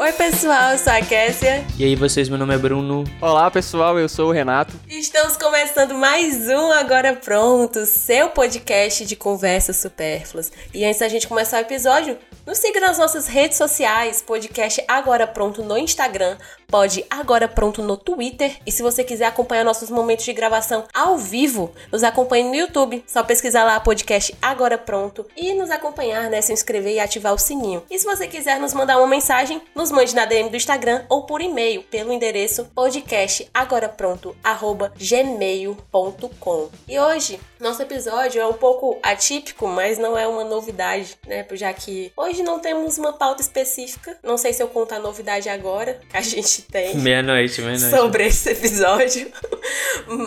Oi, pessoal, eu sou a Kessia. E aí, vocês, meu nome é Bruno. Olá, pessoal, eu sou o Renato. E Estamos começando mais um Agora Pronto, seu podcast de conversas supérfluas. E antes da gente começar o episódio, nos siga nas nossas redes sociais, podcast Agora Pronto no Instagram, pode Agora Pronto no Twitter. E se você quiser acompanhar nossos momentos de gravação ao vivo, nos acompanhe no YouTube. Só pesquisar lá podcast Agora Pronto e nos acompanhar, né? Se inscrever e ativar o sininho. E se você quiser nos mandar uma mensagem, nos mande na DM do Instagram ou por e-mail pelo endereço podcastagorapronto@gmail.com. E hoje nosso episódio é um pouco atípico, mas não é uma novidade, né? Já que hoje não temos uma pauta específica. Não sei se eu conto a novidade agora a gente tem Meia-noite, meia-noite. sobre esse episódio,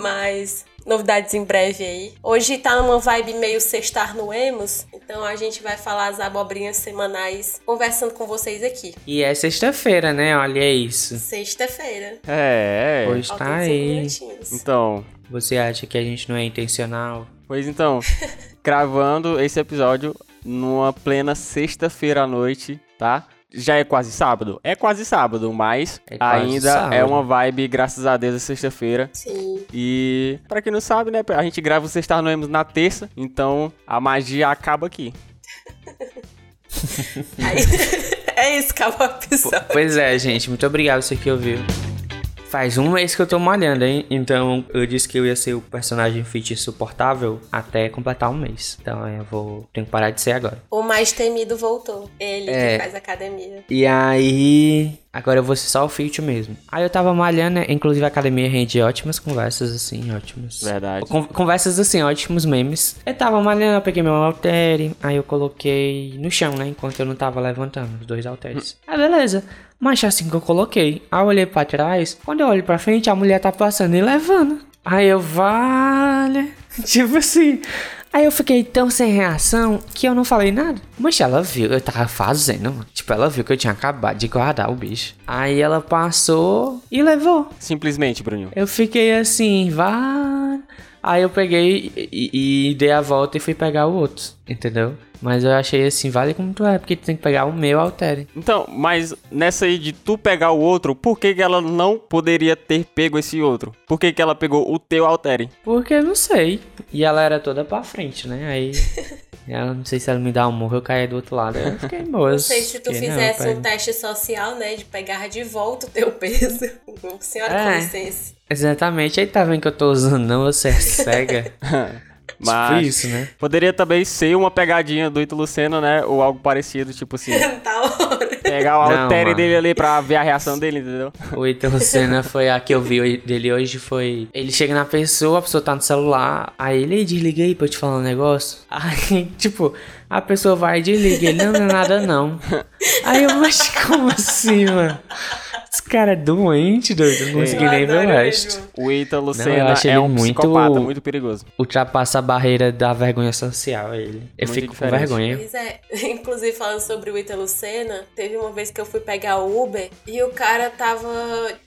mas novidades em breve aí. Hoje tá numa vibe meio sextar no Emos, então a gente vai falar as abobrinhas semanais conversando com vocês aqui. E é sexta-feira, né? Olha isso. Sexta-feira. É, é. Hoje tá Faltam aí. minutinhos. Então, Você acha que a gente não é intencional? pois então, gravando esse episódio numa plena sexta-feira à noite, tá? Já é quase sábado? É quase sábado, mas É quase ainda sábado. é uma vibe, graças a Deus, é sexta-feira. Sim. E pra quem não sabe, né, a gente grava o Sextar Noemos na terça, então a magia acaba aqui. É isso, acabou o episódio. Pois é, gente. Muito obrigado você que ouviu. Faz um mês que eu tô malhando, hein? Então eu disse que eu ia ser o personagem fit insuportável até completar um mês. Então eu vou. Tenho que parar de ser agora. O mais temido voltou. Ele É. que faz academia. E aí. Agora eu vou ser só o fit mesmo. Aí eu tava malhando, né? Inclusive a academia rende ótimas conversas, assim, ótimas. Verdade. Con- Conversas assim, ótimos memes. Eu tava malhando, eu peguei meu haltere, aí eu coloquei no chão, né? Enquanto eu não tava levantando os dois halteres. Ah, beleza. Mas assim que eu coloquei. Aí eu olhei pra trás. Quando eu olho pra frente, a mulher tá passando e levando. Aí eu, vale. Tipo assim. Aí eu fiquei tão sem reação que eu não falei nada. Mas ela viu, eu tava fazendo, mano. Tipo, ela viu que eu tinha acabado de guardar o bicho. Aí ela passou e levou. Simplesmente, Bruninho. Eu fiquei assim, vá. Aí eu peguei e, e- e dei a volta e fui pegar o outro, entendeu? Mas eu achei assim, vale como tu é, porque tu tem que pegar o meu altere. Então, mas nessa aí de tu pegar o outro, por que, que ela não poderia ter pego esse outro? Por que, que ela pegou o teu altere? Porque eu não sei. E ela era toda pra frente, né? Aí. ela não sei se ela me dá um morro, eu caí do outro lado. Eu fiquei boa. Não sei se tu fizesse um teste social, né? De pegar de volta o teu peso. Senhora, com É. licença. Exatamente, aí tá vendo que eu tô usando, não, você é cega. Mas Tipo isso, né? poderia também ser uma pegadinha do Ito Luceno, né? Ou algo parecido, tipo assim. tá hora. Pegar o altere dele ali pra ver a reação dele, entendeu? O Ítalo Senna foi a que eu vi dele hoje foi. Ele chega na pessoa, a pessoa tá no celular, aí ele "Ei, desliga aí pra eu te falar um negócio. Aí, tipo, a pessoa vai e desliga, ele não, não é nada não. Aí eu, mas como assim, mano? Esse cara é doente, doido, não consegui nem ver o resto. O Ítalo acho é ele um muito- psicopata muito perigoso. Ultrapassa a barreira da vergonha social, ele. Eu Muito fico com diferente. vergonha. Pois é, inclusive falando sobre o Ítalo Senna, teve uma vez que eu fui pegar o Uber e o cara tava.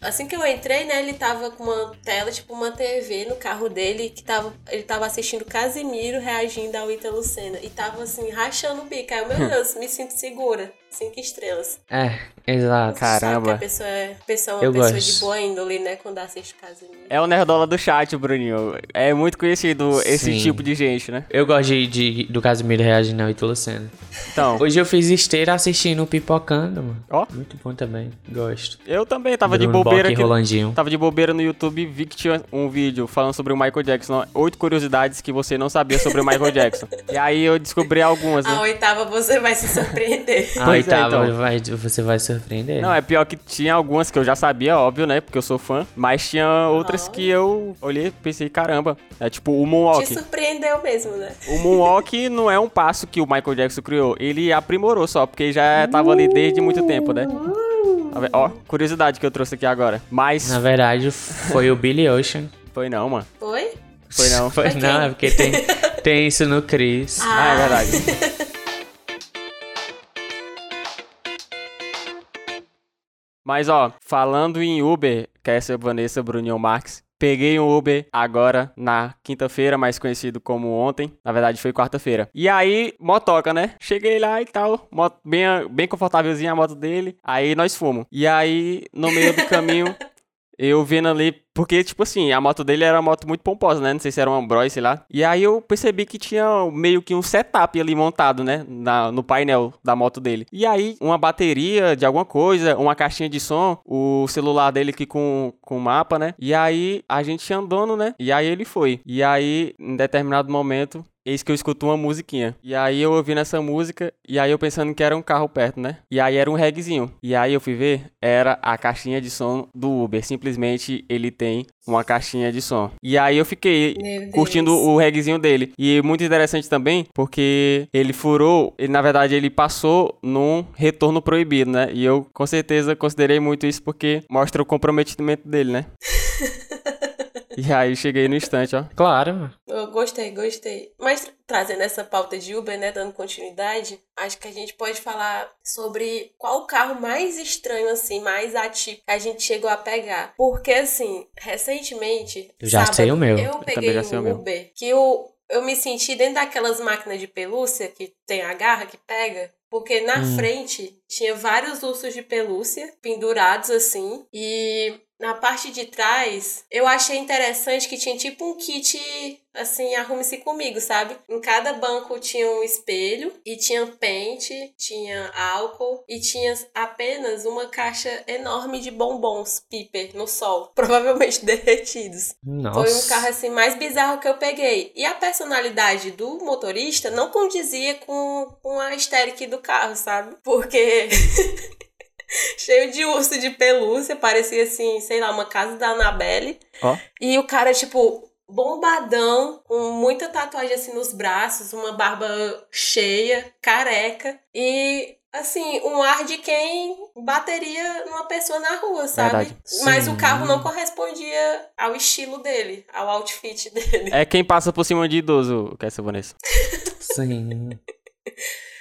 Assim que eu entrei, né? Ele tava com uma tela, tipo uma TV no carro dele, que tava. Ele tava assistindo Casimiro reagindo ao Ítalo Senna. E tava assim, rachando o bico. Aí eu, meu Deus, me sinto segura. Cinco estrelas. É, exato. Cara. Sabe que Caramba. a pessoa é, pessoa é uma Eu pessoa gosto. de boa índole, né? Quando assiste Casimiro. É o nerdola do chat, Bruninho. É muito conhecido esse Sim. tipo de gente, né? Eu gosto de, de- do Casimiro reagindo ao Ítalo Senna. Então, Hoje eu fiz esteira assistindo o Pipocando, mano. Ó. Muito bom também. Gosto. eu também tava de Bruno bobeira Bock e aqui. Rolandinho. Tava de bobeira no YouTube e vi que tinha um vídeo falando sobre o Michael Jackson. Oito curiosidades que você não sabia sobre o Michael Jackson. E aí eu descobri algumas, A né? oitava você vai se surpreender. A É, então. vai, você vai surpreender. Não, é pior que tinha algumas que eu já sabia, óbvio, né? Porque eu sou fã. Mas tinha outras Ah. que eu olhei e pensei, caramba. É tipo o Te Moonwalk. surpreendeu mesmo, né? O Moonwalk não é um passo que o Michael Jackson criou. Ele aprimorou só, porque já tava ali desde muito tempo, né? Vendo? Ó, curiosidade que eu trouxe aqui agora. Mas Na verdade, foi o Billy Ocean. foi não, mano. Foi? Foi não. Foi, Foi não, é porque tem, tem isso no Chris. Ah, é verdade. Mas ó, falando em Uber, que é essa Vanessa Bruninho Marques, peguei um Uber agora na quinta-feira, mais conhecido como ontem. Na verdade, foi quarta-feira. E aí, motoca, né? Cheguei lá e tal, moto, bem, bem confortávelzinha a moto dele. Aí nós fomos. E aí, no meio do caminho, eu vendo ali, porque, tipo assim, a moto dele era uma moto muito pomposa, né? Não sei se era um Ambroid, sei lá. E aí eu percebi que tinha meio que um setup ali montado, né? Na, no painel da moto dele. E aí, uma bateria de alguma coisa, uma caixinha de som, o celular dele aqui com, com mapa, né? E aí, a gente andando, né? E aí ele foi. E aí, em determinado momento, Eis que eu escuto uma musiquinha. E aí eu ouvindo essa música, e aí eu pensando que era um carro perto, né? E aí era um regzinho. E aí eu fui ver, era a caixinha de som do Uber. Simplesmente ele tem uma caixinha de som. E aí eu fiquei curtindo o regzinho dele. E muito interessante também, porque ele furou, ele, na verdade ele passou num retorno proibido, né? E eu com certeza considerei muito isso porque mostra o comprometimento dele, né? E aí cheguei no instante, ó. Claro. Eu gostei, gostei. Mas trazendo essa pauta de Uber, né, dando continuidade, acho que a gente pode falar sobre qual o carro mais estranho, assim, mais atípico que a gente chegou a pegar. Porque, assim, recentemente, eu já sábado, sei o meu. eu peguei um Uber que eu, eu me senti dentro daquelas máquinas de pelúcia que tem a garra que pega. Porque na hum. frente tinha vários ursos de pelúcia pendurados assim. E na parte de trás, eu achei interessante que tinha tipo um kit assim, arrume-se comigo, sabe? Em cada banco tinha um espelho e tinha pente, tinha álcool e tinha apenas uma caixa enorme de bombons piper no sol, provavelmente derretidos. Nossa. Foi um carro assim mais bizarro que eu peguei. E a personalidade do motorista não condizia com, com a estética do carro, sabe? Porque cheio de urso de pelúcia, parecia assim, sei lá, uma casa da Annabelle. Oh. E o cara, tipo, bombadão, com muita tatuagem assim nos braços, uma barba cheia, careca. E assim, um ar de quem bateria numa pessoa na rua, sabe? Mas o carro não correspondia ao estilo dele, ao outfit dele. É quem passa por cima de idoso, que é essa Vanessa. Sim.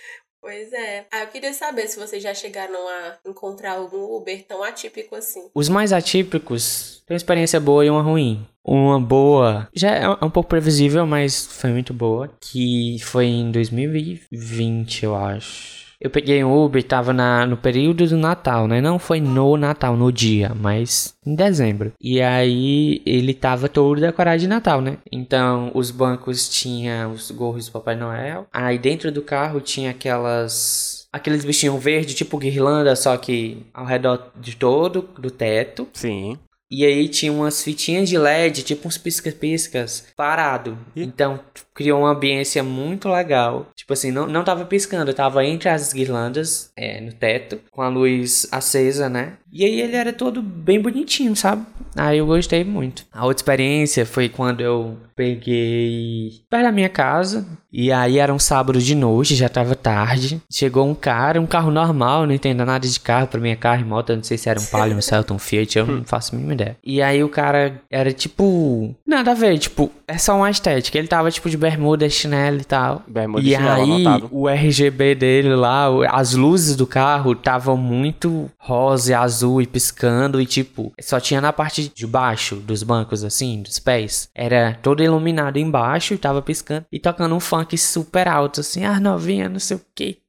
Pois é. Ah, eu queria saber se vocês já chegaram a encontrar algum Uber tão atípico assim. Os mais atípicos têm uma experiência boa e uma ruim. Uma boa, já é um pouco previsível, mas foi muito boa, que foi em 2020, eu acho. Eu peguei um Uber, tava na, no período do Natal, né? Não foi no Natal, no dia, mas em dezembro. E aí ele tava todo decorado de Natal, né? Então os bancos tinham os gorros do Papai Noel. Aí dentro do carro tinha aquelas aqueles bichinhos verdes, tipo guirlanda, só que ao redor de todo, do teto. Sim. E aí tinha umas fitinhas de LED, tipo uns pisca-piscas, parado. E? Então criou uma ambiência muito legal. Tipo assim, não, não tava piscando, tava entre as guirlandas, é, no teto, com a luz acesa, né? E aí ele era todo bem bonitinho, sabe? Aí eu gostei muito. A outra experiência foi quando eu peguei perto da minha casa. E aí era um sábado de noite, já tava tarde. Chegou um cara, um carro normal, não entendo nada de carro, pra minha carro e moto, eu não sei se era um Palio, um Celta, um Fiat, eu não faço a mínima ideia. E aí o cara era tipo. Nada a ver, tipo, é só uma estética. Ele tava tipo de bermuda, chinelo e tal. Bermuda e chinelo, aí anotado. o RGB dele lá, as luzes do carro estavam muito rosa e azul e piscando. E tipo, só tinha na parte de baixo dos bancos, assim, dos pés. Era todo iluminado embaixo e tava piscando. E tocando um funk super alto, assim, ah, novinha, não sei o que.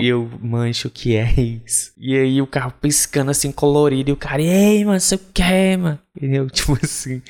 E eu, mancho, que é isso? E aí o carro piscando assim, colorido, e o cara, ei, mano, você quer, mano? E eu, tipo assim,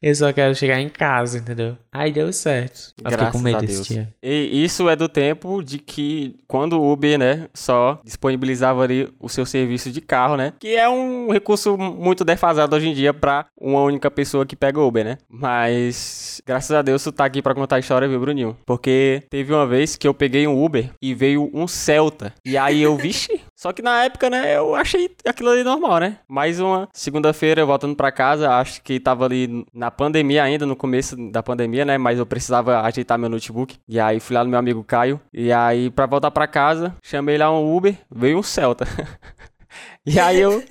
eu só quero chegar em casa, entendeu? Aí deu certo. Eu fiquei Graças com medo a desse Deus. dia. E isso é do tempo de que quando o Uber, né, só disponibilizava ali o seu serviço de carro, né? Que é um recurso muito defasado hoje em dia pra uma única pessoa que pega o Uber, né? Mas graças a Deus tu tá aqui pra contar a história, viu, Bruninho? Porque teve uma vez que eu peguei um Uber e veio um Celta. E aí eu, vixe, só que na época, né, eu achei aquilo ali normal, né? Mais uma segunda-feira voltando pra casa, acho que tava ali na pandemia ainda, no começo da pandemia, né? Mas eu precisava ajeitar meu notebook. E aí fui lá no meu amigo Caio. E aí, pra voltar pra casa, chamei lá um Uber, veio um Celta. e aí eu.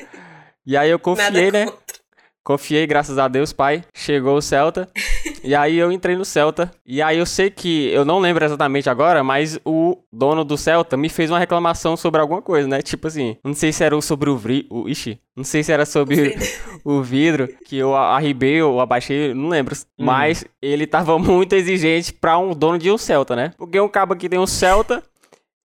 E aí eu confiei, Nada né? contra. Confiei, graças a Deus, pai. Chegou o Celta. e aí eu entrei no Celta. E aí eu sei que, eu não lembro exatamente agora, mas o dono do Celta me fez uma reclamação sobre alguma coisa, né? Tipo assim, não sei se era sobre o, vri, o ixi, não sei se era sobre o vidro que eu arribei ou abaixei, não lembro. Hum. Mas ele tava muito exigente pra um dono de um Celta, né? Porque um cabo que tem um Celta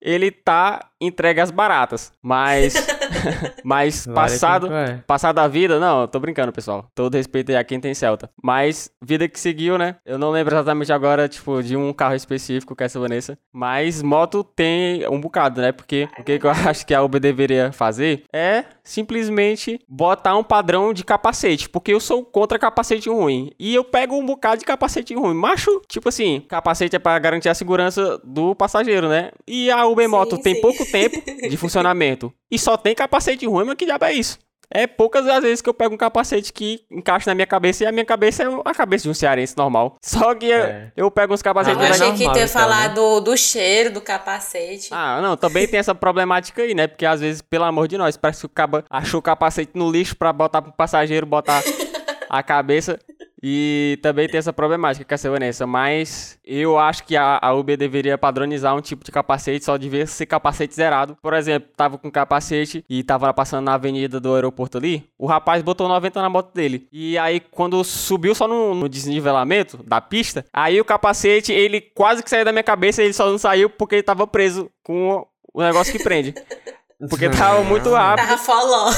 ele tá entregue às baratas. Mas. mas passado. É. Passado a vida. Não, eu tô brincando, pessoal. Todo respeito aí a quem tem Celta. Mas vida que seguiu, né? Eu não lembro exatamente agora, tipo, de um carro específico que é essa Vanessa. Mas moto tem um bocado, né? Porque o que, que eu acho que a Uber deveria fazer é simplesmente botar um padrão de capacete. Porque eu sou contra capacete ruim. E eu pego um bocado de capacete ruim. Macho, tipo assim, capacete é para garantir a segurança do passageiro, né? E a Uber sim, Moto sim. tem pouco tempo de funcionamento e só tem capacete ruim, mas que diabo é isso? É poucas as vezes que eu pego um capacete que encaixa na minha cabeça e a minha cabeça é a cabeça de um cearense normal. Só que é. eu, pego uns capacetes... Ah, eu achei que ter falado do, do cheiro do capacete. Ah, não, também tem essa problemática aí, né? Porque às vezes, pelo amor de nós, parece que o cara achou o capacete no lixo pra botar pro passageiro botar a cabeça. E também tem essa problemática Vanessa, mas eu acho que a, a Uber deveria padronizar um tipo de capacete, só devia ser capacete zerado. Por exemplo, tava com capacete e tava passando na avenida do aeroporto ali, o rapaz botou 90 na moto dele. E aí, quando subiu só no, no desnivelamento da pista, aí o capacete, ele quase que saiu da minha cabeça, ele só não saiu porque ele tava preso com o negócio que prende. Porque tava muito rápido. Tava foló.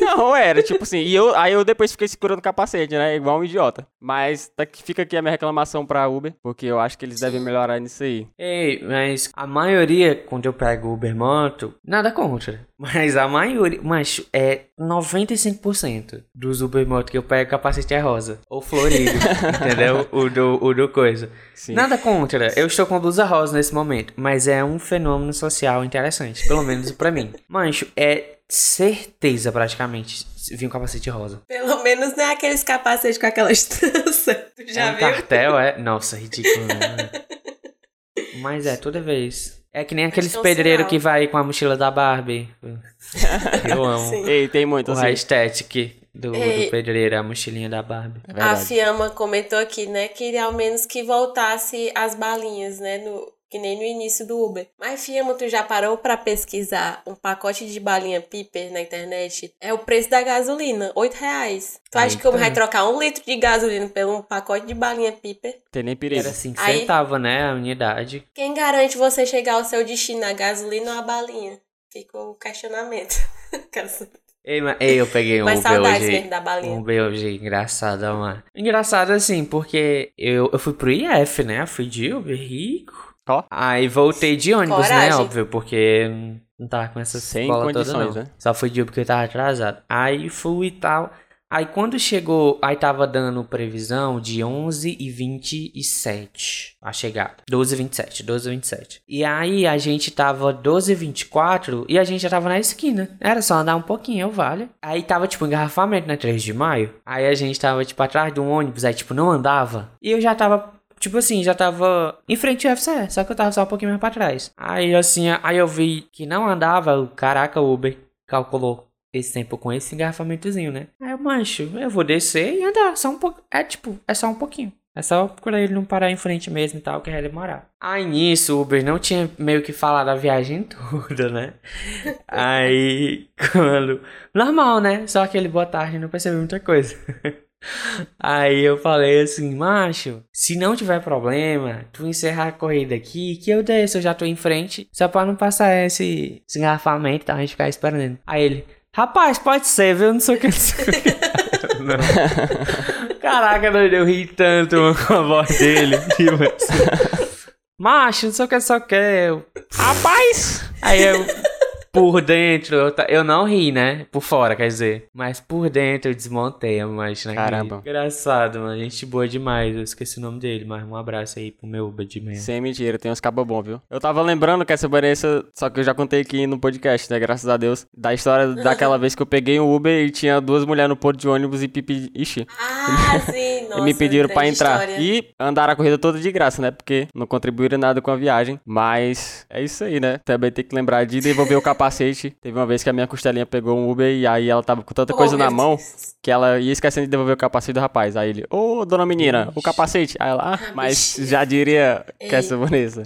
Não, era, tipo assim. E eu, aí eu depois fiquei segurando o capacete, né? Igual um idiota. Mas tá, fica aqui a minha reclamação pra Uber, porque eu acho que eles devem melhorar nisso aí. Ei, mas a maioria, quando eu pego Uber Moto, nada contra. Mas a maioria, mas é 95% dos Uber Moto que eu pego, capacete é rosa. Ou florido, entendeu? O do, o do coisa. Sim. Nada contra. Eu estou com blusa rosa nesse momento, mas é um fenômeno social interessante, pelo menos pra mim. Mancho, é certeza praticamente vir um capacete rosa. Pelo menos não é aqueles capacetes com aquelas tranças. Tu já é um viu? cartel, é? Nossa, ridículo. Né? Mas é, toda vez. É que nem aqueles pedreiros que vai com a mochila da Barbie. Eu amo. Sim. Ei, tem muito o assim. estética do, do pedreiro, a mochilinha da Barbie. É a Fiamma comentou aqui, né, que ao menos que voltasse as balinhas, né, no, que nem no início do Uber. Mas, Fiamma, tu já parou para pesquisar um pacote de balinha Piper na internet? É o preço da gasolina, 8 reais. Tu acha que eu vai trocar um litro de gasolina pelo um pacote de balinha Piper? Tem nem perigo. Era 5 Aí, centavos, né, a unidade. Quem garante você chegar ao seu destino, a gasolina ou a balinha? Fica o questionamento. Ei, mas, ei, eu peguei um Uber hoje. mesmo da balinha. Um Uber hoje engraçado, mano. Engraçado assim, porque eu, eu fui pro IF, né? Eu fui de Uber rico. Ó. Aí voltei de ônibus, né, Coragem. né? Óbvio, porque não tava com essa Sem condições, toda, não. né? Só fui de Uber porque eu tava atrasado. Aí fui e tal. Aí quando chegou, aí tava dando previsão de 11 e 27 a chegada. 12 e 27, 12 e 27. E aí a gente tava 12 e 24 e a gente já tava na esquina. Era só andar um pouquinho, vale. Aí tava tipo engarrafamento na 3 de maio. Aí a gente tava tipo atrás de um ônibus, aí tipo não andava. E eu já tava Tipo assim, já tava em frente ao UFC, só que eu tava só um pouquinho mais pra trás. Aí assim, aí eu vi que não andava, caraca, o Uber calculou esse tempo com esse engarrafamentozinho, né? Aí eu, mancho, eu vou descer e andar, só um pouco. É tipo, é só um pouquinho. É só procurar ele não parar em frente mesmo e tal, que vai demorar. Aí nisso, o Uber não tinha meio que falado a viagem toda, né? Aí, quando. Normal, né? Só aquele boa tarde não percebeu muita coisa. Aí eu falei assim, macho, se não tiver problema, tu encerrar a corrida aqui, que eu desço, eu já tô em frente, só pra não passar esse, esse engarrafamento, tá? A gente ficar esperando. Aí ele, rapaz, pode ser, viu? Não sei o que. Não. Caraca, doido, eu ri tanto com a voz dele. Tipo assim. Macho, não sei o que, só que. Rapaz! Aí eu por dentro, eu, eu não ri, né? Por fora, quer dizer. Mas por dentro eu desmontei a máquina. Caramba. Engraçado, mano. Gente boa demais. Eu esqueci o nome dele, mas um abraço aí pro meu Uber de manhã. Sem mentira, tem uns cabos bons, viu? Eu tava lembrando que essa Vanessa, só que eu já contei aqui no podcast, né? Graças a Deus. Da história daquela vez que eu peguei um Uber e tinha duas mulheres no porto de ônibus e pipi. Ixi. Ah, sim. nossa, me pediram pra grande entrar. história. E andaram a corrida toda de graça, né? Porque não contribuíram nada com a viagem. Mas é isso aí, né? Também tem que lembrar de devolver o capacete. Teve uma vez que a minha costelinha pegou um Uber e aí ela tava com tanta Oh, coisa na mão Deus. que ela ia esquecendo de devolver o capacete do rapaz. Aí ele, ô dona menina, o capacete. Aí ela, ah, Ah, mas já diria, que Ei. essa Vanessa,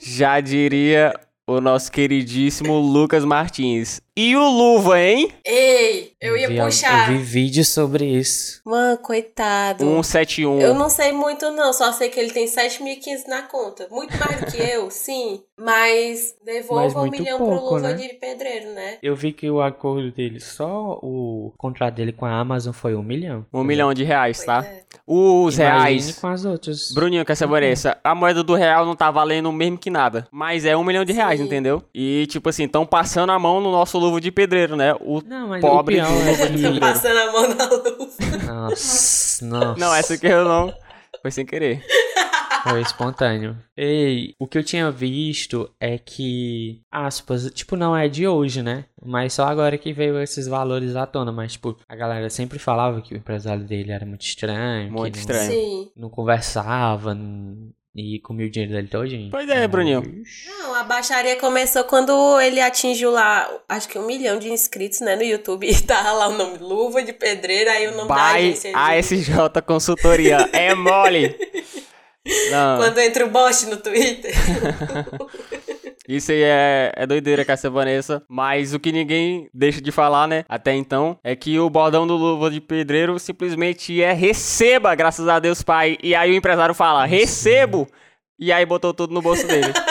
já diria o nosso queridíssimo Lucas Martins. E o Luva, hein? Ei, eu ia vi, puxar. Eu vi vídeo sobre isso. Mano, coitado. 171. Eu não sei muito, não. Só sei que ele tem 7.500 na conta. Muito mais do que eu, sim. Mas devolva Mas um milhão pro pouco, Luva né? de pedreiro, né? Eu vi que o acordo dele, só o contrato dele com a Amazon foi um milhão. Um milhão de reais, Pois tá? é. Os Imagine reais. com as outras. Bruninho, que essa Vanessa, a moeda do real não tá valendo o mesmo que nada. Mas é um milhão de reais, Sim. entendeu? E, tipo assim, estão passando a mão no nosso luva de pedreiro, né? O... Não, mas Pobre o pior Luva de que... pedreiro. Passando a mão na luva. Nossa, nossa. Não, essa aqui eu não. Foi sem querer. Foi espontâneo. Ei, o que eu tinha visto é que, aspas, tipo, não é de hoje, né? Mas só agora que veio esses valores à tona. Mas, tipo, a galera sempre falava que o empresário dele era muito estranho. Muito que estranho. Sim. Não, não conversava n- e comia o dinheiro dele todinho. Pois é, Bruninho. Não, a baixaria começou quando ele atingiu lá, acho que um milhão de inscritos, né, no YouTube. E tava lá o nome Luva de Pedreiro, aí o nome da By agência. de- ASJ Consultoria. É mole. Não, Quando entra o bot no Twitter. isso aí é, é doideira com essa Vanessa. Mas o que ninguém deixa de falar, né? Até então, é que o bordão do Luva de Pedreiro simplesmente é receba, graças a Deus, pai. E aí o empresário fala, recebo. E aí botou tudo no bolso dele.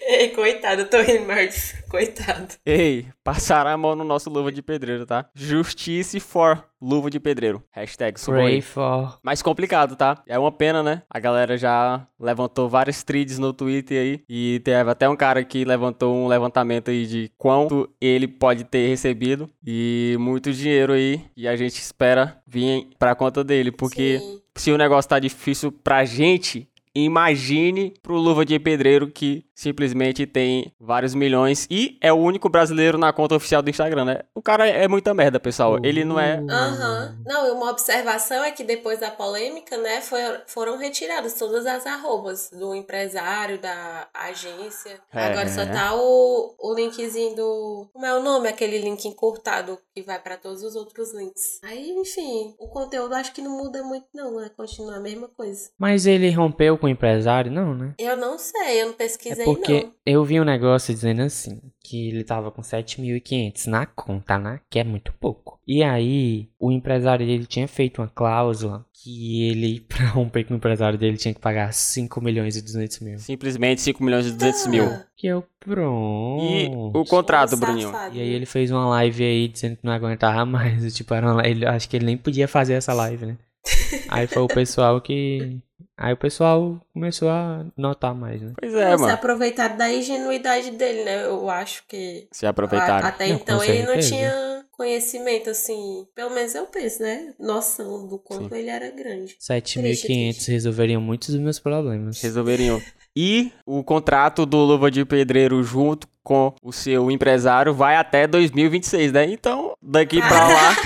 Ei, coitado, eu tô rindo, mas coitado. Ei, passaram a mão no nosso luva de pedreiro, tá? Justice for luva de pedreiro. Hashtag Pray for. Mais complicado, tá? É uma pena, né? A galera já levantou vários threads no Twitter aí. E teve até um cara que levantou um levantamento aí de quanto ele pode ter recebido. E muito dinheiro aí. E a gente espera vir pra conta dele. Porque Sim. se o negócio tá difícil pra gente, imagine pro Luva de Pedreiro que simplesmente tem vários milhões e é o único brasileiro na conta oficial do Instagram, né? O cara é muita merda, pessoal. Ele não é. Aham. Não, e uma observação é que depois da polêmica, né, foi, foram retiradas todas as arrobas do empresário, da agência. É. Agora só tá o, o linkzinho do. Como é o nome? Aquele link encurtado que vai pra todos os outros links. Aí, enfim, o conteúdo acho que não muda muito, não, né? Continua a mesma coisa. Mas ele rompeu com o empresário? Não, né? Eu não sei, eu não É pesquisei, porque não. eu vi um negócio dizendo assim, que ele tava com 7.500 na conta, né? Que é muito pouco. E aí, o empresário dele tinha feito uma cláusula que ele, pra romper com o empresário dele, tinha que pagar 5 milhões e 200 mil. Simplesmente 5 milhões e 200 mil. Que eu, pronto. E o contrato, um Bruninho? E aí ele fez uma live aí dizendo que não aguentava mais. Tipo, era uma, ele, acho que ele nem podia fazer essa live, né? aí foi o pessoal que. Aí o pessoal começou a notar mais, né? Pois é, se mano. aproveitaram da ingenuidade dele, né? Eu acho que Se aproveitaram. Até Não, então ele não tinha conhecimento, assim, pelo menos eu penso, né? Noção do quanto ele era grande. 7.500 resolveriam muitos dos meus problemas. Resolveriam. E o contrato do Luva de Pedreiro junto com o seu empresário vai até 2026, né? Então, daqui pra lá,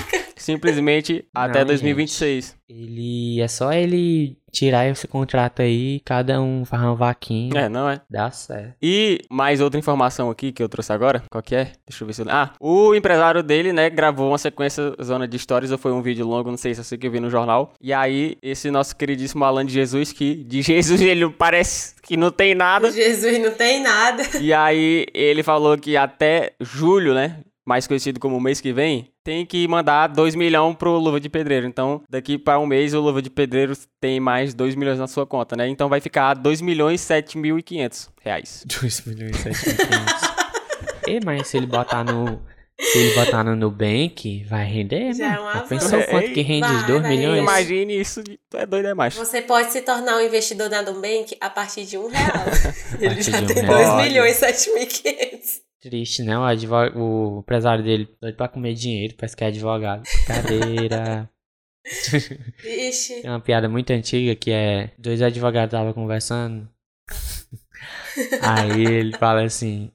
simplesmente até Não, 2026. Ele. É só ele tirar esse contrato aí, cada um faz uma vaquinha. É, não é? Dá certo. E mais outra informação aqui que eu trouxe agora. Qual que é? Deixa eu ver se eu... Ah, o empresário dele, né, gravou uma sequência Zona de Histórias, ou foi um vídeo longo, não sei se você que eu vi no jornal. E aí, esse nosso queridíssimo Alan de Jesus, que de Jesus ele parece que não tem nada. Jesus não tem nada. E aí, ele falou que até julho, né, mais conhecido como mês que vem, tem que mandar 2 milhões pro Luva de Pedreiro. Então, daqui para um mês, o Luva de Pedreiro tem mais 2 milhões na sua conta, né? Então vai ficar 2 milhões 7 mil e 500 reais. 2 milhões e 7.500. E mas se ele botar no. Se ele botar no Nubank, vai render, Já é mano. Já avanço. pensou quanto que rende os Vai, 2 vai milhões? Imagine isso, é doido, é macho. Você pode se tornar um investidor na Nubank a partir de um real. Ele já um tem real. 2 milhões e 7 mil e 500. Triste, né? O, advog... o empresário dele doido pra comer dinheiro, parece que é advogado. Cadeira. Vixe. Tem uma piada muito antiga que é: dois advogados estavam conversando. Aí ele fala assim: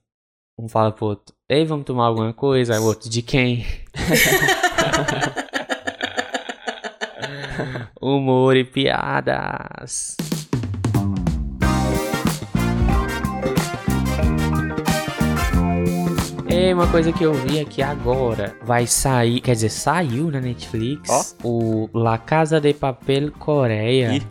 um fala pro outro, ei, vamos tomar alguma coisa? Aí o outro, de quem? humor e piadas. E uma coisa que eu vi aqui agora, vai sair, quer dizer, saiu na Netflix, o La Casa de Papel Coreia. Ih,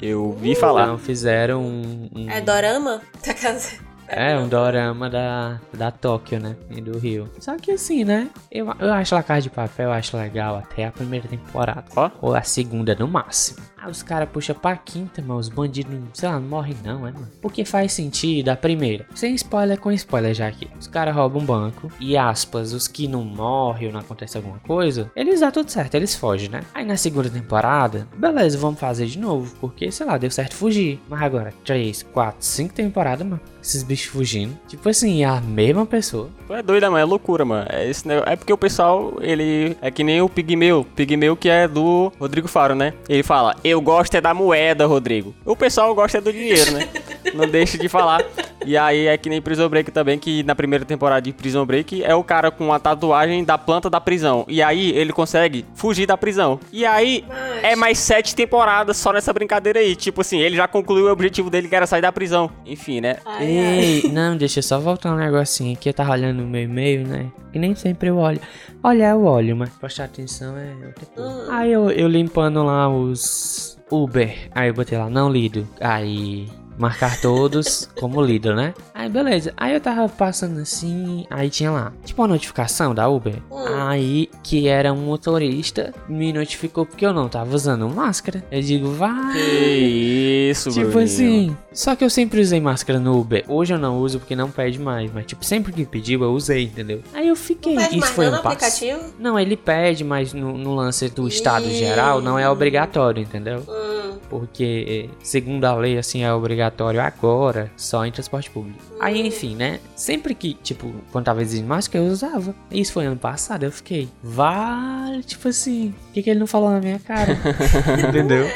eu vi falar. Então fizeram um, um- É dorama? Tá casa. É, um dorama da, da Tóquio, né? E do Rio. Só que assim, né? Eu, eu acho La Casa de Papel, eu acho legal até a primeira temporada. Ó. Ou a segunda no máximo. Aí os caras puxam pra quinta, mano. Os bandidos, sei lá, não morrem não, é, mano. Porque faz sentido a primeira. Sem spoiler, com spoiler já aqui. Os caras roubam um banco. E aspas, os que não morrem ou não acontece alguma coisa, eles dá tudo certo, eles fogem, né? Aí na segunda temporada, beleza, vamos fazer de novo. Porque, sei lá, deu certo fugir. Mas agora, 3, 4, 5 temporadas, mano. Esses bichos fugindo. Tipo assim, é a mesma pessoa. É doida, mano. É loucura, mano. É, esse é porque o pessoal, ele é que nem o Pigmeu. Pigmeu que é do Rodrigo Faro, né? Ele fala, eu gosto é da moeda, Rodrigo. O pessoal gosta é do dinheiro, né? Não deixa de falar. E aí é que nem Prison Break também, que na primeira temporada de Prison Break é o cara com a tatuagem da planta da prisão. E aí ele consegue fugir da prisão. E aí é mais sete temporadas só nessa brincadeira aí. Tipo assim, ele já concluiu o objetivo dele que era sair da prisão. Enfim, né? Ai, ai. Ei, não, deixa eu só voltar um negocinho aqui. Eu tava olhando no meu e-mail, né? Que nem sempre eu olho. Olhar eu olho, mas prestar atenção é outra coisa. Hum. Aí eu, eu limpando lá os Uber. Aí eu botei lá, não lido. Aí. Marcar todos como lido, né? Aí beleza. Aí eu tava passando assim. Aí tinha lá, tipo uma notificação da Uber. Hum. Aí que era um motorista me notificou porque eu não tava usando máscara. Eu digo, vai. Que isso, Tipo Bruninho. assim, só que eu sempre usei máscara no Uber. Hoje eu não uso porque não pede mais, mas tipo, sempre que pediu eu usei, entendeu? Aí eu fiquei, isso foi não um passo. aplicativo? Não, ele pede, mas no, no lance do estado geral não é obrigatório, entendeu? Hum. Porque, segundo a lei, assim, é obrigatório agora, só em transporte público. Aí, enfim, né? Sempre que, tipo, quando tava exigindo máscara, eu usava. Isso foi ano passado, eu fiquei, vale, tipo assim, por que, que ele não falou na minha cara? entendeu?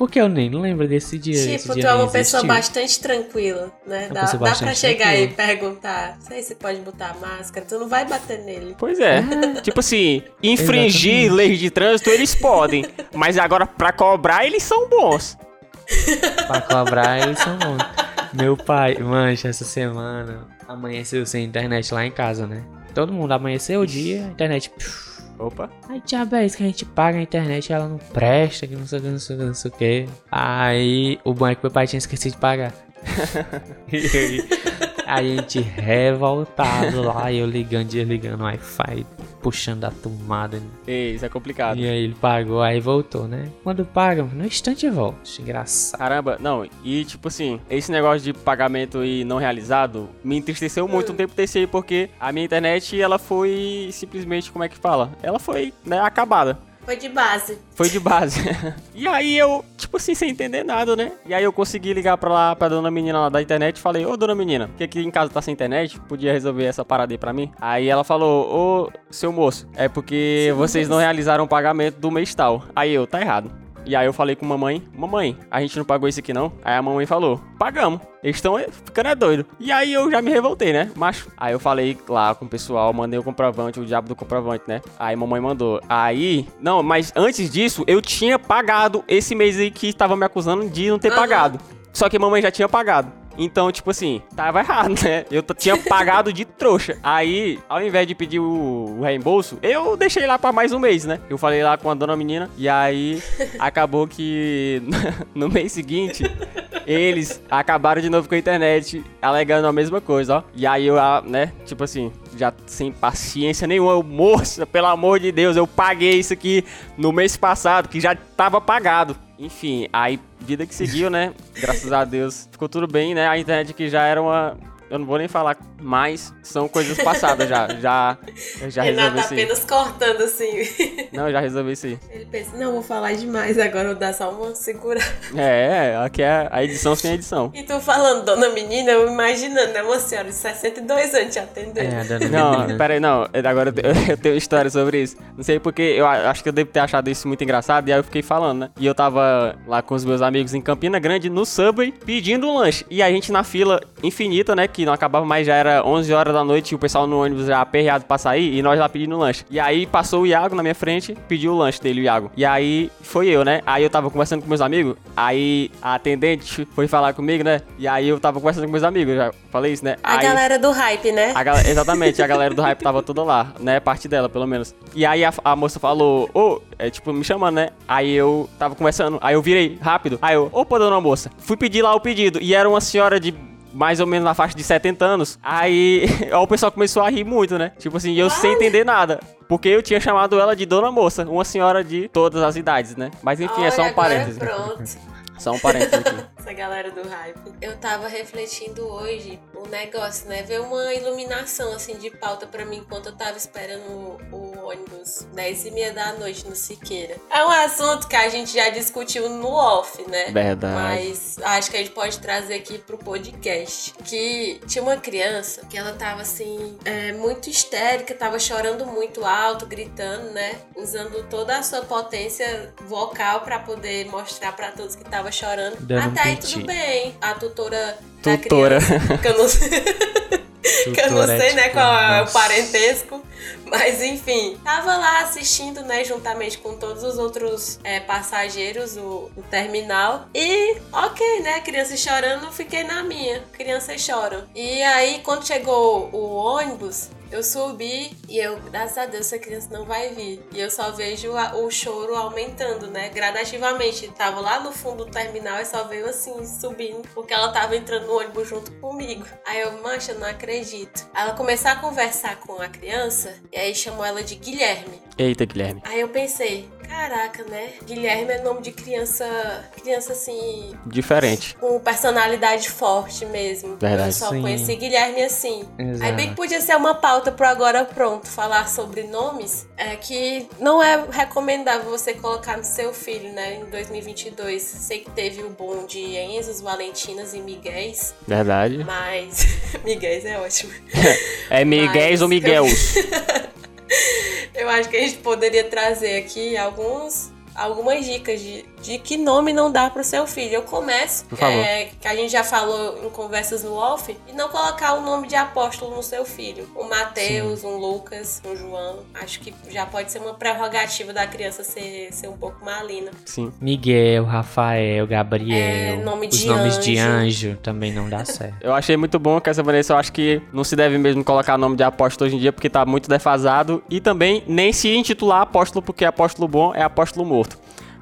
Porque eu nem lembro desse dia. esse Tipo, dia tu é uma pessoa existiu. bastante tranquila, né? Uma Dá, dá pra chegar aí e tranquila. perguntar, sei se pode botar máscara, tu não vai bater nele. Pois é. tipo assim, infringir leis de trânsito eles podem, mas agora pra cobrar eles são bons. Pra cobrar, eles são bons. Meu pai, mancha, essa semana amanheceu sem internet lá em casa, né? Todo mundo amanheceu o dia, a internet. Opa. Aí tinha vez que a gente paga a internet ela não presta, que não sei o que, não sei o que, não sei o que. Aí o banco meu pai tinha esquecido de pagar. E aí a gente revoltado lá, eu ligando, desligando o Wi-Fi, puxando a tomada. Ei, isso é complicado. E aí ele pagou, aí voltou, né? Quando paga, no instante volta. Engraçado. Caramba, não, e tipo assim, esse negócio de pagamento e não realizado me entristeceu muito um tempo desse aí, porque a minha internet, ela foi simplesmente, como é que fala? Ela foi, né, acabada. Foi de base. Foi de base. e aí eu, tipo assim, sem entender nada, né? E aí eu consegui ligar pra lá, pra dona menina lá da internet e falei, ô dona menina, que aqui em casa tá sem internet, podia resolver essa parada aí pra mim? Aí ela falou, ô seu moço, é porque Seu vocês não realizaram o pagamento do mês tal. Aí eu, tá errado. E aí eu falei com mamãe, mamãe, a gente não pagou isso aqui não? Aí a mamãe falou, pagamos. Eles estão ficando é doido. E aí eu já me revoltei, né? Mas aí eu falei lá com o pessoal, mandei o comprovante, o diabo do comprovante, né? Aí mamãe mandou. Aí, não, mas antes disso, eu tinha pagado esse mês aí que tava me acusando de não ter Aham. pagado. Só que mamãe já tinha pagado. Então, tipo assim, tava errado, né? Eu tinha pagado de trouxa. Aí, ao invés de pedir o, o reembolso, eu deixei lá pra mais um mês, né? Eu falei lá com a dona menina. E aí, acabou que no mês seguinte, eles acabaram de novo com a internet, alegando a mesma coisa, ó. E aí eu, né, tipo assim, já sem paciência nenhuma, eu, moça, pelo amor de Deus, eu paguei isso aqui no mês passado, que já tava pagado. Enfim, aí vida que seguiu, né? Graças a Deus ficou tudo bem, né? A internet que já era uma. Eu não vou nem falar mais, são coisas passadas já. Já, eu já resolvi Renato isso apenas cortando assim. Não, eu já resolvi isso. Ele pensa, não, vou falar demais agora, vou dar só uma segura. É, aqui é a edição sem edição. E tu falando, dona menina, eu imaginando, né? Uma senhora de 62 anos te atendendo. É, dona Não, menina. pera aí, não. Agora eu te- eu tenho história sobre isso. Não sei porque eu acho que eu devo ter achado isso muito engraçado e aí eu fiquei falando, né? E eu tava lá com os meus amigos em Campina Grande no Subway pedindo um lanche. E a gente na fila infinita, né? Que que não acabava mais, já era 11 horas da noite e o pessoal no ônibus já aperreado pra sair e nós lá pedindo lanche. E aí passou o Iago na minha frente, pediu o lanche dele, o Iago. E aí foi eu, né? Aí eu tava conversando com meus amigos, aí a atendente foi falar comigo, né? E aí eu tava conversando com meus amigos, já falei isso, né? A aí, galera do hype, né? a gal- exatamente, a galera do hype tava toda lá, né? Parte dela, pelo menos. E aí a, a moça falou, ô, é tipo, me chamando, né? Aí eu tava conversando, aí eu virei rápido. Aí eu, opa, dona moça. Fui pedir lá o pedido. E era uma senhora de mais ou menos na faixa de 70 anos. Aí ó, o pessoal começou a rir muito, né? Tipo assim, eu sem entender nada. Porque eu tinha chamado ela de dona moça, uma senhora de todas as idades, né? Mas enfim, é só um Olha, agora parêntese. Pronto. Só um parêntese aqui. Essa galera do hype. Eu tava refletindo hoje o negócio, né? Ver uma iluminação assim de pauta pra mim enquanto eu tava esperando o, ônibus 10 e meia da noite no Siqueira. É um assunto que a gente já discutiu no off, né? Verdade. Mas acho que a gente pode trazer aqui pro podcast. Que tinha uma criança que ela tava assim, é, muito histérica, tava chorando muito alto, gritando, né? Usando toda a sua potência vocal pra poder mostrar pra todos que tava chorando. Dando um Até piti. tudo bem. A tutora Tutora. criança, que eu não sei, que eu não sei né, qual é o parentesco. Mas enfim, tava lá assistindo, né, juntamente com todos os outros é, passageiros, o, o terminal. E, ok, né, criança chorando, fiquei na minha. Crianças choram. E aí, quando chegou o ônibus, eu subi e eu, graças a Deus, essa criança não vai vir. E eu só vejo a- o choro aumentando, né? Gradativamente. Tava lá no fundo do terminal e só veio assim, subindo, porque ela tava entrando no ônibus junto comigo. Aí eu, mancha, não acredito. Aí Ela começou a conversar com a criança e aí chamou ela de Guilherme. Eita, Guilherme. Aí eu pensei, caraca, né? Guilherme é nome de criança, criança assim, Diferente. com personalidade forte mesmo. Verdade. Eu só Sim. conheci Guilherme assim. Exato. Aí bem que podia ser uma pauta pro Agora Pronto, falar sobre nomes, é que não é recomendável você colocar no seu filho, né, em 2022. Sei que teve o boom de Enzos, Valentinas e Miguéis, Verdade. mas... Miguéis é ótimo. É Miguéis Mas- ou Miguels? Eu acho que a gente poderia trazer aqui alguns, algumas dicas de, de que nome não dá pro seu filho. Eu começo, Por favor. é, que a gente já falou em conversas no off, e não colocar o nome de apóstolo no seu filho. Um Mateus, um Lucas, um João. Acho que já pode ser uma prerrogativa da criança ser, ser um pouco malina. Sim. Miguel, Rafael, Gabriel. É, nome os nomes de anjo. anjo também não dá certo. Eu achei muito bom que essa Vanessa, eu acho que não se deve mesmo colocar nome de apóstolo hoje em dia, porque tá muito defasado. E também nem se intitular apóstolo, porque apóstolo bom é apóstolo morto.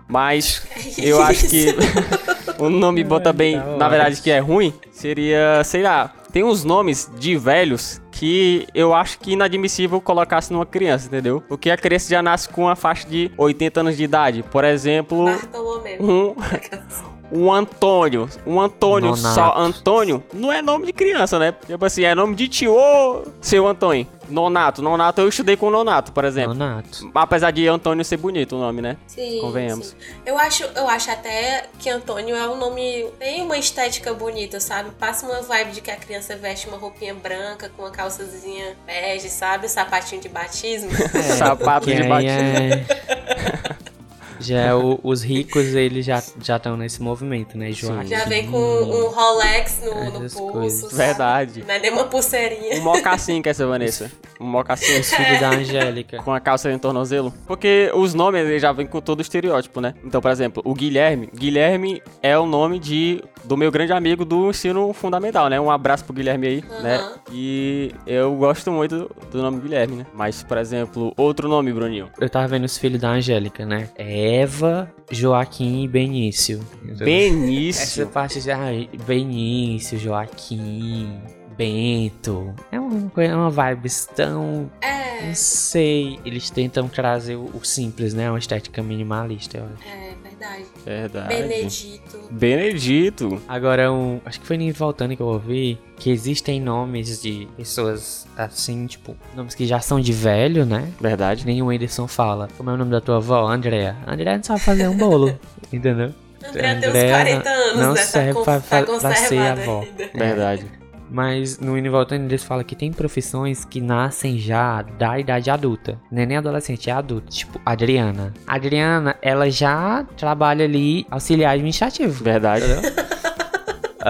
Mas eu acho que o nome bom também, tá na verdade, que é ruim, seria, sei lá, tem uns nomes de velhos que eu acho que inadmissível colocasse numa criança, entendeu? Porque a criança já nasce com uma faixa de 80 anos de idade. Por exemplo, Bartolomeu. um, um Antônio. Um Antônio Nonato. só. Antônio não é nome de criança, né? Tipo assim, é nome de tio, ô, seu Antônio. Nonato. Nonato eu estudei com Nonato, por exemplo. Nonato. Apesar de Antônio ser bonito o nome, né? Sim, Convenhamos. sim. Eu acho, eu acho até que Antônio é um nome. Tem uma estética bonita, sabe? Passa uma vibe de que a criança veste uma roupinha branca com uma calçazinha bege, sabe? O sapatinho de batismo. Sapato Que de batismo. é... Já é o- os ricos, eles já estão nesse movimento, né? Joaquim. Já vem com um Rolex no, no pulso. coisas. Verdade. Não é nem uma pulseirinha. Um mocassim que é essa, Vanessa. Um mocassim. Filho da Angélica. Com a calça em tornozelo. Porque os nomes eles já vêm com todo o estereótipo, né? Então, por exemplo, o Guilherme. Guilherme é o nome de do meu grande amigo do ensino fundamental, né? Um abraço pro Guilherme aí, né? Aham. E eu gosto muito do nome Guilherme, né? Mas, por exemplo, outro nome, Bruninho. Eu tava vendo os filhos da Angélica, né? Eva, Joaquim e Benício. Essa Benício. parte de ah, Benício, Joaquim, Bento. É uma, coisa- uma vibes tão. É, Não sei. Eles tentam trazer o, o simples, né? Uma estética minimalista, eu acho. é verdade. Verdade. Benedito. Benedito. Agora, um, acho que foi nem voltando que eu ouvi que existem nomes de pessoas assim, tipo, nomes que já são de velho, né? Verdade. Nem o Anderson fala. Como é o nome da tua avó? Andréa. Andréa não sabe fazer um bolo, entendeu? André tem uns Andréa 40 anos, não né? serve tá, pra- tá pra- ser avó. ainda. Verdade. Mas no Indo e Voltando eles falam que tem profissões que nascem já da idade adulta. Não é nem adolescente, é adulto. Tipo, Adriana. Adriana, ela já trabalha ali auxiliar administrativo. Verdade.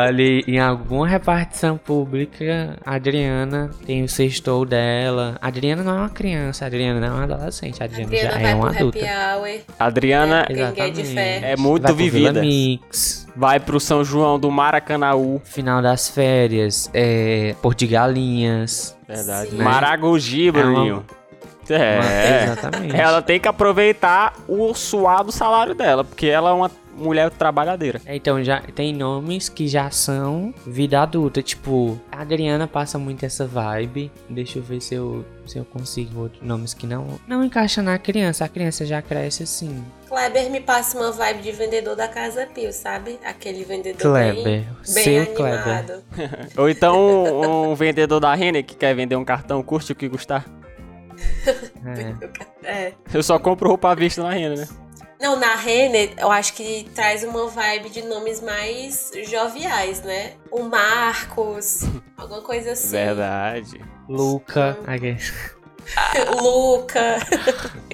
ali em alguma repartição pública, a Adriana tem o sextou dela. A Adriana não é uma criança, a Adriana não é uma adolescente, a Adriana, Adriana já é uma pro adulta. hour. Adriana fé. é muito Vai pro vivida. Mix. Vai pro São João do Maracanaú. Final das férias, é, Porto de Galinhas. Verdade. Sim. Maragogi, É uma- Bruninho. É. Uma- exatamente. Ela tem que aproveitar o suado salário dela, porque ela é uma mulher trabalhadeira. É, Então já tem nomes que já são vida adulta, tipo, a Adriana passa muito essa vibe. Deixa eu ver se eu, se eu consigo outros nomes que não não encaixa na criança. A criança já cresce assim. Kleber me passa uma vibe de vendedor da Casa Pio, sabe? Aquele vendedor Kleber, bem, bem seu animado. Ou então um, um vendedor da Renner que quer vender um cartão, curte o que custar. É. É. Eu só compro roupa à vista na Renner, né? Não, na Renner, eu acho que traz uma vibe de nomes mais joviais, né? O Marcos, alguma coisa assim. Verdade. Luca. Ai, Luca.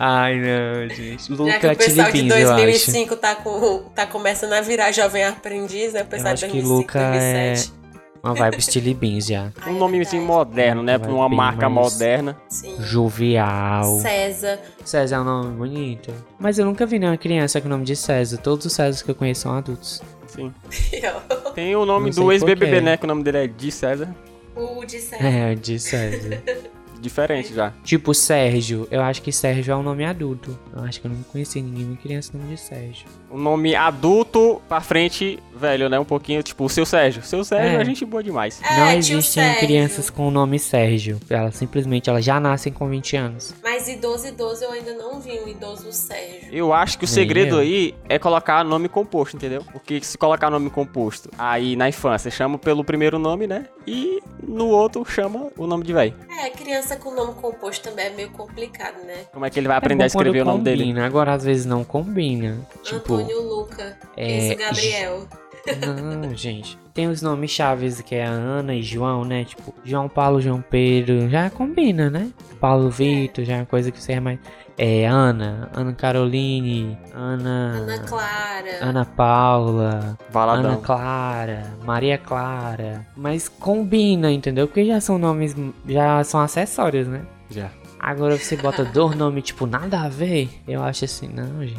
Ai, não, gente. Já que Luca o pessoal de Chili Beans, eu acho. 2005 tá, com, tá começando a virar jovem aprendiz, né? O Eu pessoal de acho que 2005, Luca é 2007. Uma vibe Chili Beans já. Ai, Um é nome assim verdade. moderno, né? Pra uma marca mais- moderna. Sim. Jovial. César. César é um nome bonito. Mas eu nunca vi nenhuma criança com o nome de César. Todos os Césars que eu conheço são adultos. Sim. Eu. Tem o nome do ex-BBB, né? Que o nome dele é Di César. O de César. É, de César. Diferente já. tipo Sérgio. Eu acho que Sérgio é um nome adulto. Eu acho que eu não conheci ninguém criança com o nome de Sérgio. O nome adulto pra frente, velho, né? Um pouquinho, tipo, o seu Sérgio. Seu Sérgio É. é gente boa demais. É, não existem crianças com o nome Sérgio. Elas simplesmente elas já nascem com 20 anos. Mas idoso, idoso, eu ainda não vi um idoso Sérgio. Eu acho que o Nem segredo eu. aí é colocar nome composto, entendeu? Porque se colocar nome composto aí na infância, chama pelo primeiro nome, né? E no outro chama o nome de velho. É, criança com nome composto também é meio complicado, né? Como é que ele vai aprender é a escrever o nome combina. dele? Agora às vezes não combina. Tipo, Antônio Luca. é, Gabriel. Não, gente. Tem os nomes chaves que é Ana e João, né? Tipo, João Paulo, João Pedro. Já combina, né? Paulo Vitor, já é uma coisa que você é mais. É Ana, Ana Caroline, Ana. Ana Clara. Ana Paula, Ana Valadão. Clara, Maria Clara. Mas combina, entendeu? Porque já são nomes. Já são acessórios, né? Já. Agora você bota dois nomes, tipo, nada a ver. Eu acho assim, não, gente.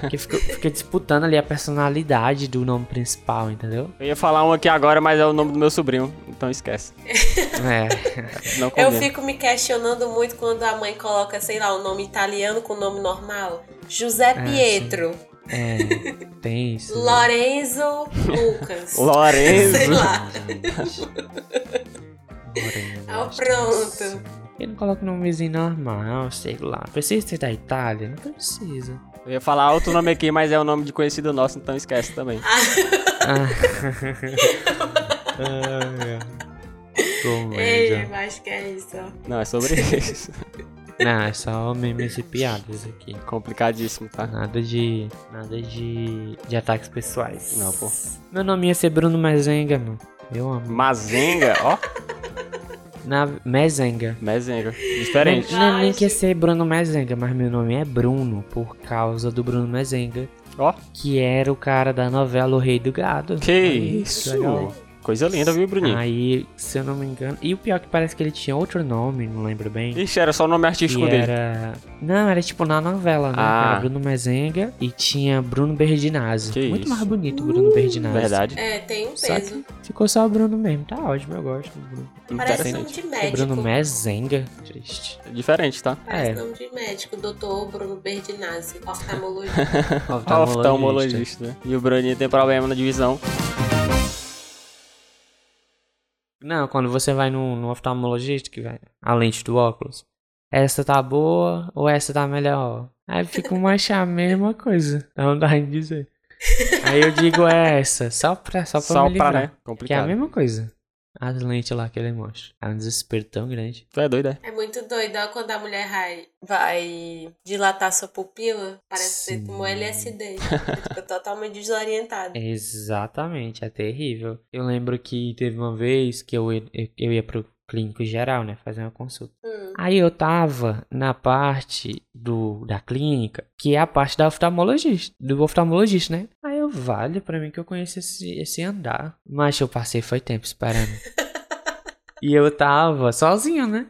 Porque fica, fica disputando ali a personalidade do nome principal, entendeu? Eu ia falar um aqui agora, mas é o nome do meu sobrinho, então esquece. É. Não Eu fico me questionando muito quando a mãe coloca, sei lá, o nome italiano com o nome normal. José Pietro. É. Tem isso. Lorenzo Lucas. Lorenzo. sei lá. Moreno, Ah, pronto. Eu não coloco nomezinho normal, sei lá. Precisa ser da Itália? Não precisa. Eu ia falar outro nome aqui, mas é o nome de conhecido nosso, então esquece também. Ah. Ei, acho que é isso. Não, é sobre isso. Não, é só memes e piadas aqui. Complicadíssimo, tá? Nada de. Nada de. de ataques pessoais. Não, pô. Meu nome ia ser Bruno Mezenga, mano. Eu amo. Mazenga, ó. Na Mezenga. Mezenga. Diferente. Não, não é nem Ai, que ia ser Bruno Mezenga, mas meu nome é Bruno por causa do Bruno Mezenga, Ó. que era o cara da novela O Rei do Gado. Que isso. legal. Coisa linda, viu, Bruninho? Aí, se eu não me engano. E o pior é que parece que ele tinha outro nome, não lembro bem. Ixi, era só o nome artístico dele. era. Não, era tipo na novela, né? Ah. Era Bruno Mezenga e tinha Bruno Berdinazzi. Que Muito isso. mais bonito o Bruno Berdinazzi. Verdade. É, tem um Só peso. Ficou só o Bruno mesmo. Tá ótimo, eu gosto do Bruno. Parece nome de O médico. Bruno Mezenga. Triste. Diferente, tá? Parece É. nome de médico. Doutor Bruno Berdinazzi, oftalmologista. Oftalmologista. né? E o Bruninho tem problema na divisão. Não, quando você vai no, no oftalmologista, que vai a lente do óculos. Essa tá boa ou essa tá melhor? Aí fica uma achar a mesma coisa. Não dá em dizer. Aí eu digo é essa, só pra, só pra Só me pra, livrar. né? Que é a Complicado. mesma coisa. As lentes lá que ele mostra. É um desespero tão grande. Tu é doido, é? É muito doido, ó, quando a mulher vai, vai dilatar sua pupila, parece que você Sim. tomou LSD. Fica totalmente desorientado. Exatamente, é terrível. Eu lembro que teve uma vez que eu, ia- eu ia pro clínico geral, né? Fazer uma consulta. Hum. Aí eu tava na parte do, da clínica, que é a parte da oftalmologista, do oftalmologista, né? Aí vale pra mim que eu conheço esse, esse andar. Mas eu passei foi tempo esperando. e eu tava sozinho, né?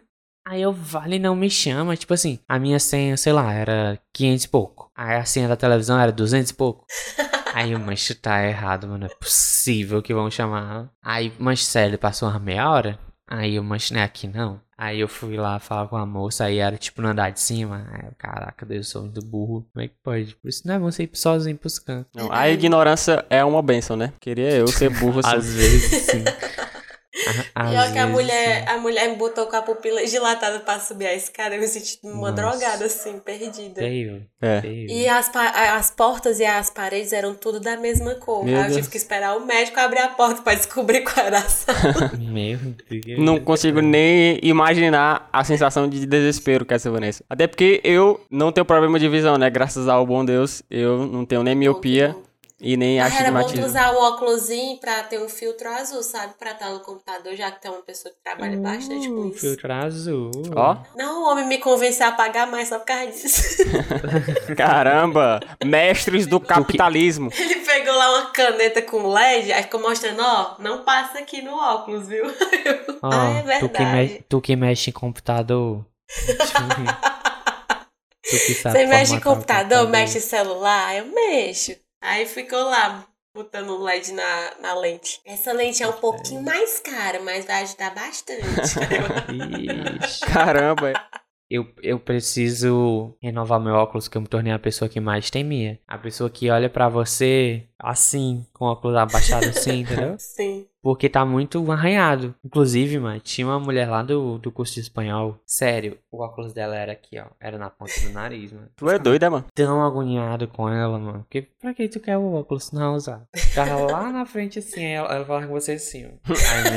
Aí eu vale não me chama, tipo assim, a minha senha, sei lá, era 500 e pouco. Aí a senha da televisão era 200 e pouco. Aí o mancho tá errado, mano. É possível que vão chamar. Aí, mancho, sério, passou uma meia hora. Aí o mancho não é aqui não. Aí eu fui lá falar com a moça, aí era tipo no andar de cima. Aí, eu, caraca, Deus, eu sou muito burro. Como é que pode? Por isso não é bom você ir sozinho pros cantos. Não, a ignorância é uma benção, né? Queria eu ser burro assim. Às vezes, sim. Às Pior que a mulher, sim. a mulher me botou com a pupila dilatada pra subir a escada. Eu me senti uma Nossa. drogada, assim, perdida. Terrível. É. E as, as portas e as paredes eram tudo da mesma cor. Meu Aí eu Deus. tive que esperar o médico abrir a porta pra descobrir qual era a sala. Meu Deus. Não consigo nem imaginar a sensação de desespero que é essa Vanessa. Até porque eu não tenho problema de visão, né? Graças ao bom Deus, eu não tenho nem miopia e nem Mas era bom tu astigmatismo. usar o óculosinho pra ter um filtro azul, sabe? Pra estar no computador, já que tem uma pessoa que trabalha bastante com Uh, isso. filtro azul. Ó, Não, o homem me convenceu a pagar mais só por causa disso. caramba! Mestres do capitalismo. Ele pegou lá uma caneta com LED, aí ficou mostrando, ó, não passa aqui no óculos, viu? Ó, ah, é tu, que verdade. mexe, tu que mexe em computador. tu que sabe Você mexe em o computador, mexe em celular? Eu mexo. Aí ficou lá, botando o LED na, na lente. Essa lente é um pouquinho mais cara, mas vai ajudar bastante. Ixi. Caramba! Eu, eu preciso renovar meu óculos, que eu me tornei a pessoa que mais temia. A pessoa que olha pra você assim, com o óculos abaixado assim, entendeu? Sim. Porque tá muito arranhado. Inclusive, mano, tinha uma mulher lá do, do curso de espanhol. Sério, o óculos dela era aqui, ó. Era na ponta do nariz, mano. Tu é doida, mano? Tão agoniado com ela, mano. Porque pra que tu quer o óculos se não usar? Tava lá na frente assim, ela, ela falava com você assim, ó.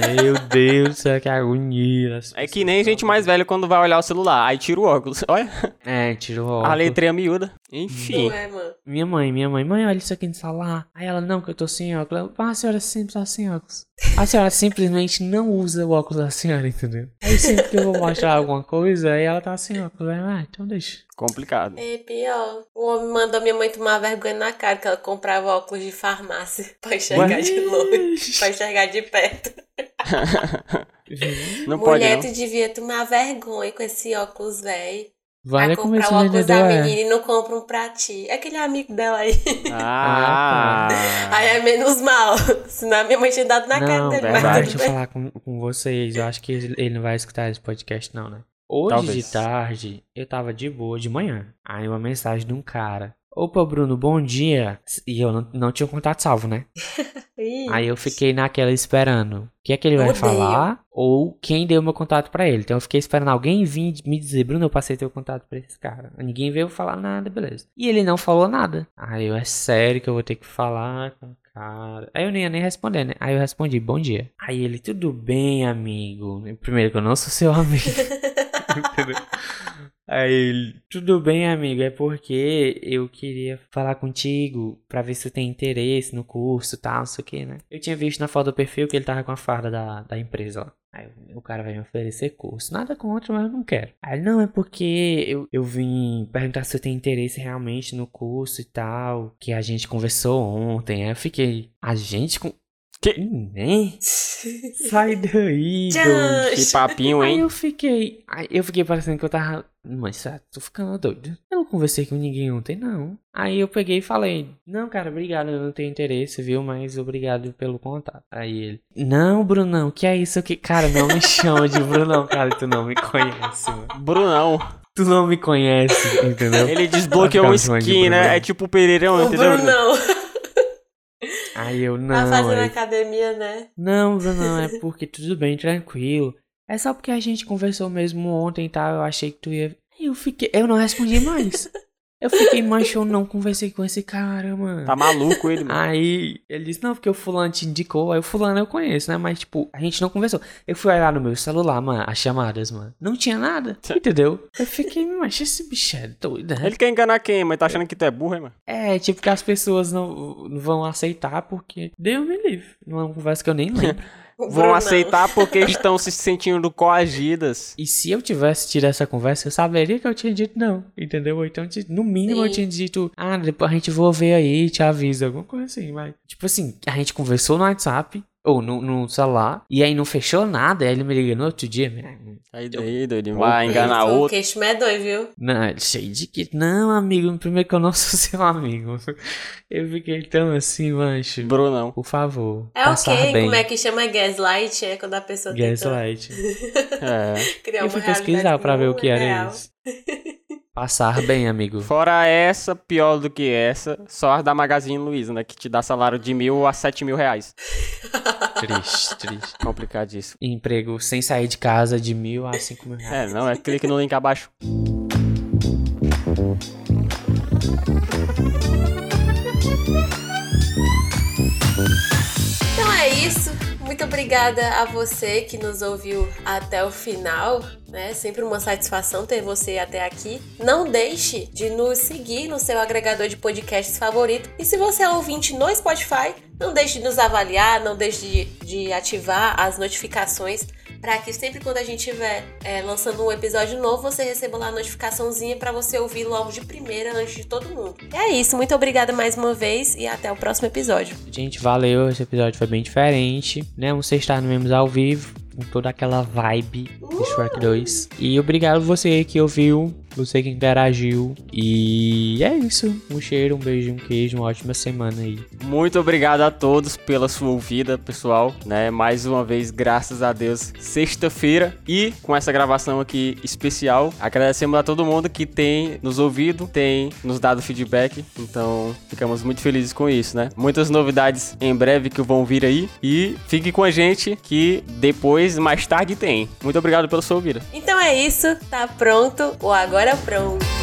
Ai, meu Deus do céu, que agonia. É que nem gente mais velha quando vai olhar o celular. Aí tira o óculos. Olha, É, tirou o óculos. a letrinha miúda. Enfim. Não é. Minha mãe, minha mãe, mãe, olha isso aqui no celular. Aí ela, não, que eu tô sem óculos. Eu, Ah, a senhora sempre tá sem óculos. A senhora simplesmente não usa o óculos da senhora, entendeu? Aí sempre que eu vou mostrar alguma coisa, aí ela tá sem óculos. Aí, ah, então deixa. Complicado. É pior. O homem mandou minha mãe tomar vergonha na cara que ela comprava óculos de farmácia pra enxergar Ué? de longe, pra enxergar de perto. Não pode, Mulher, não. tu devia tomar vergonha com esse óculos velho. Vale Vai como comprar o óculos da é. menina e não compra um pra ti. É aquele amigo dela aí. Ah, Aí é menos mal. Senão a minha mãe tinha dado na cara Não, dele. mas deixa eu falar com, com vocês. Eu acho que ele ele não vai escutar esse podcast, não, né? Hoje Talvez. de tarde, eu tava de boa de manhã. Aí uma mensagem de um cara. Opa, Bruno, bom dia. E eu não, não tinha o contato salvo, né? Aí eu fiquei naquela esperando. O que é que ele vai Odeio. falar? Ou quem deu meu contato pra ele. Então eu fiquei esperando alguém vir me dizer, Bruno, eu passei teu contato pra esse cara. Ninguém veio falar nada, beleza. E ele não falou nada. Aí eu, é sério que eu vou ter que falar com o cara. Aí eu nem ia nem responder, né? Aí eu respondi, bom dia. Aí ele, tudo bem, amigo. Primeiro que eu não sou seu amigo. Entendeu? Aí ele, tudo bem, amigo, é porque eu queria falar contigo pra ver se tu tem interesse no curso e tal, não sei o que, né? Eu tinha visto na foto do perfil que ele tava com a farda da, da empresa lá. Aí o cara vai me oferecer curso. Nada contra, mas eu não quero. Aí não, é porque eu, eu vim perguntar se tu tem interesse realmente no curso e tal. Que a gente conversou ontem. Aí eu fiquei. A gente com. Que- Nem? Sai daí, doido. que papinho, Aí hein? eu fiquei. Aí eu fiquei parecendo que eu tava. Mas tô ficando doido. Eu não conversei com ninguém ontem, não. Aí eu peguei e falei: Não, cara, obrigado, eu não tenho interesse, viu? Mas obrigado pelo contato. Aí ele: Não, Brunão, que é isso que. Cara, não me chama de Brunão, cara, tu não me conhece, mano. Brunão. Tu não me conhece, entendeu? Ele desbloqueou um skin, né? É tipo o Pereirão, o entendeu? Brunão. Aí eu Tá não. fazendo aí academia, né? Não, Brunão, é porque tudo bem, tranquilo. É só porque a gente conversou mesmo ontem e tal, eu achei que tu ia. Aí eu fiquei. Eu não respondi mais. Eu fiquei, mas eu não conversei com esse cara, mano. Tá maluco ele, mano. Aí ele disse, não, porque o fulano te indicou. Aí o fulano eu conheço, né? Mas, tipo, a gente não conversou. Eu fui olhar no meu celular, mano, as chamadas, mano. Não tinha nada, entendeu? Eu fiquei, mas esse bicho é doido, né? Ele quer enganar quem, mas tá achando que tu é burro, hein, mano? É, tipo, que as pessoas não, não vão aceitar porque Deus me livre. Numa conversa que eu nem lembro. vão aceitar porque estão se sentindo coagidas. E se eu tivesse tido essa conversa, eu saberia que eu tinha dito não, entendeu? Então, no mínimo, eu Sim. tinha dito, ah, depois a gente vou ver aí, te avisa, alguma coisa assim, mas... Tipo assim, a gente conversou no WhatsApp, ou no, no celular, e aí não fechou nada, aí ele me liga no outro dia, Aí daí, doido, vai enganar O outro. queixo medonho, viu? Não, ele cheio de que. Não, amigo, primeiro que eu não sou seu amigo. Eu fiquei tão assim, mancho. Brunão. Por favor. É ok, bem. como é que chama gaslight? É quando a pessoa Gaslight. tenta É. criar Eu uma fui pesquisar pra ver o que é era real. isso. Passar bem, amigo. Fora essa, pior do que essa, só as da Magazine Luiza, né? Que te dá salário de mil a sete mil reais. Triste, triste. Complicadíssimo. Emprego sem sair de casa de mil a cinco mil reais. É, não, é clique no link abaixo. Então é isso. Muito obrigada a você que nos ouviu até o final. Né? Sempre uma satisfação ter você até aqui. Não deixe de nos seguir no seu agregador de podcasts favorito. E se você é ouvinte no Spotify, não deixe de nos avaliar, não deixe de, de ativar as notificações para que sempre quando a gente estiver é, lançando um episódio novo, você receba lá a notificaçãozinha para você ouvir logo de primeira antes de todo mundo. E é isso. Muito obrigada mais uma vez e até o próximo episódio. Gente, valeu. Esse episódio foi bem diferente, né? Um sextar no Memes ao vivo, com toda aquela vibe de Shrek 2. E obrigado você que ouviu, você que interagiu. E é isso. Um cheiro, um beijo, um queijo, uma ótima semana aí. Muito obrigado a todos pela sua ouvida, pessoal, né? Mais uma vez, graças a Deus, sexta-feira e com essa gravação aqui especial. Agradecemos a todo mundo que tem nos ouvido, tem nos dado feedback, então ficamos muito felizes com isso, né? Muitas novidades em breve que vão vir aí e fique com a gente que depois, mais tarde tem. Muito obrigado pela sua ouvida. Então é isso, tá pronto o agora pronto.